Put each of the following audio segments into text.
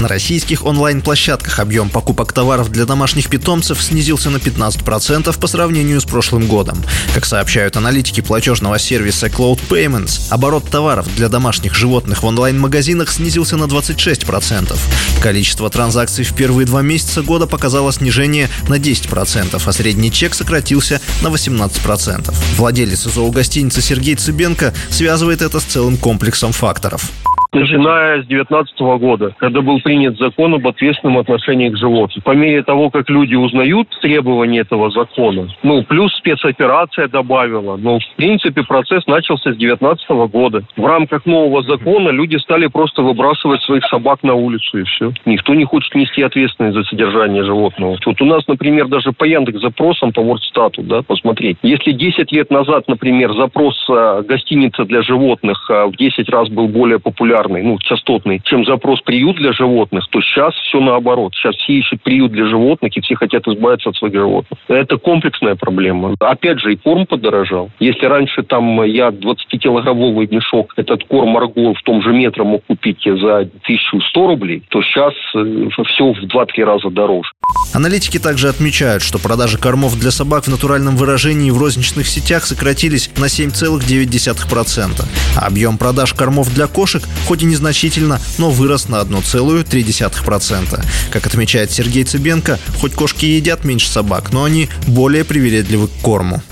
На российских онлайн-площадках объем покупок товаров для домашних питомцев снизился на 15% по сравнению с прошлым годом. Как сообщают аналитики платежного сервиса Cloud Payments, оборот товаров для домашних животных в онлайн-магазинах снизился на 26%. Количество транзакций в первые два месяца года показало снижение на 10%, а средний чек сократился на 18%. Владелец зоогостиницы Сергей Цыбенко связывает это с целым комплексом факторов начиная с 2019 года, когда был принят закон об ответственном отношении к животным. По мере того, как люди узнают требования этого закона, ну, плюс спецоперация добавила, но, в принципе, процесс начался с 2019 года. В рамках нового закона люди стали просто выбрасывать своих собак на улицу, и все. Никто не хочет нести ответственность за содержание животного. Вот у нас, например, даже по Яндекс запросам, по Вордстату, да, посмотреть. Если 10 лет назад, например, запрос э, гостиница для животных э, в 10 раз был более популярен, популярный, ну, частотный, чем запрос приют для животных, то сейчас все наоборот. Сейчас все ищут приют для животных, и все хотят избавиться от своих животных. Это комплексная проблема. Опять же, и корм подорожал. Если раньше там я 20-килограммовый мешок, этот корм Марго в том же метре мог купить за 1100 рублей, то сейчас э, все в 2-3 раза дороже. Аналитики также отмечают, что продажи кормов для собак в натуральном выражении в розничных сетях сократились на 7,9%, а объем продаж кормов для кошек хоть и незначительно, но вырос на 1,3%. Как отмечает Сергей Цыбенко, хоть кошки едят меньше собак, но они более привередливы к корму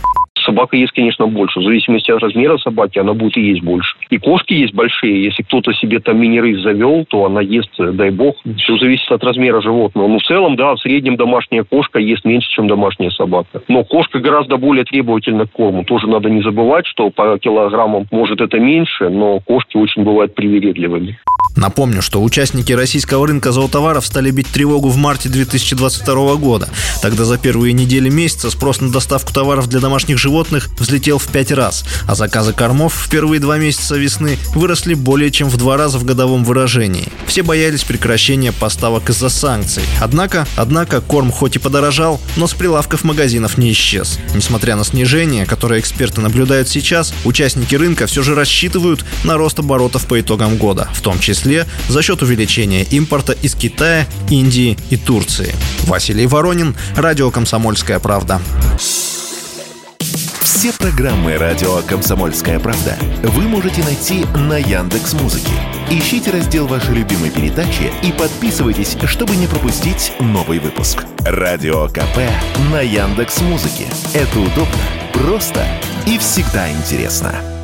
собака ест, конечно, больше. В зависимости от размера собаки она будет и есть больше. И кошки есть большие. Если кто-то себе там мини-рысь завел, то она ест, дай бог. Все зависит от размера животного. Но в целом, да, в среднем домашняя кошка ест меньше, чем домашняя собака. Но кошка гораздо более требовательна к корму. Тоже надо не забывать, что по килограммам может это меньше, но кошки очень бывают привередливыми. Напомню, что участники российского рынка зоотоваров стали бить тревогу в марте 2022 года. Тогда за первые недели месяца спрос на доставку товаров для домашних животных взлетел в пять раз, а заказы кормов в первые два месяца весны выросли более чем в два раза в годовом выражении. Все боялись прекращения поставок из-за санкций. Однако, однако корм хоть и подорожал, но с прилавков магазинов не исчез. Несмотря на снижение, которое эксперты наблюдают сейчас, участники рынка все же рассчитывают на рост оборотов по итогам года, в том числе числе за счет увеличения импорта из Китая, Индии и Турции. Василий Воронин, Радио «Комсомольская правда». Все программы радио Комсомольская правда вы можете найти на Яндекс Музыке. Ищите раздел вашей любимой передачи и подписывайтесь, чтобы не пропустить новый выпуск. Радио КП на Яндекс Музыке. Это удобно, просто и всегда интересно.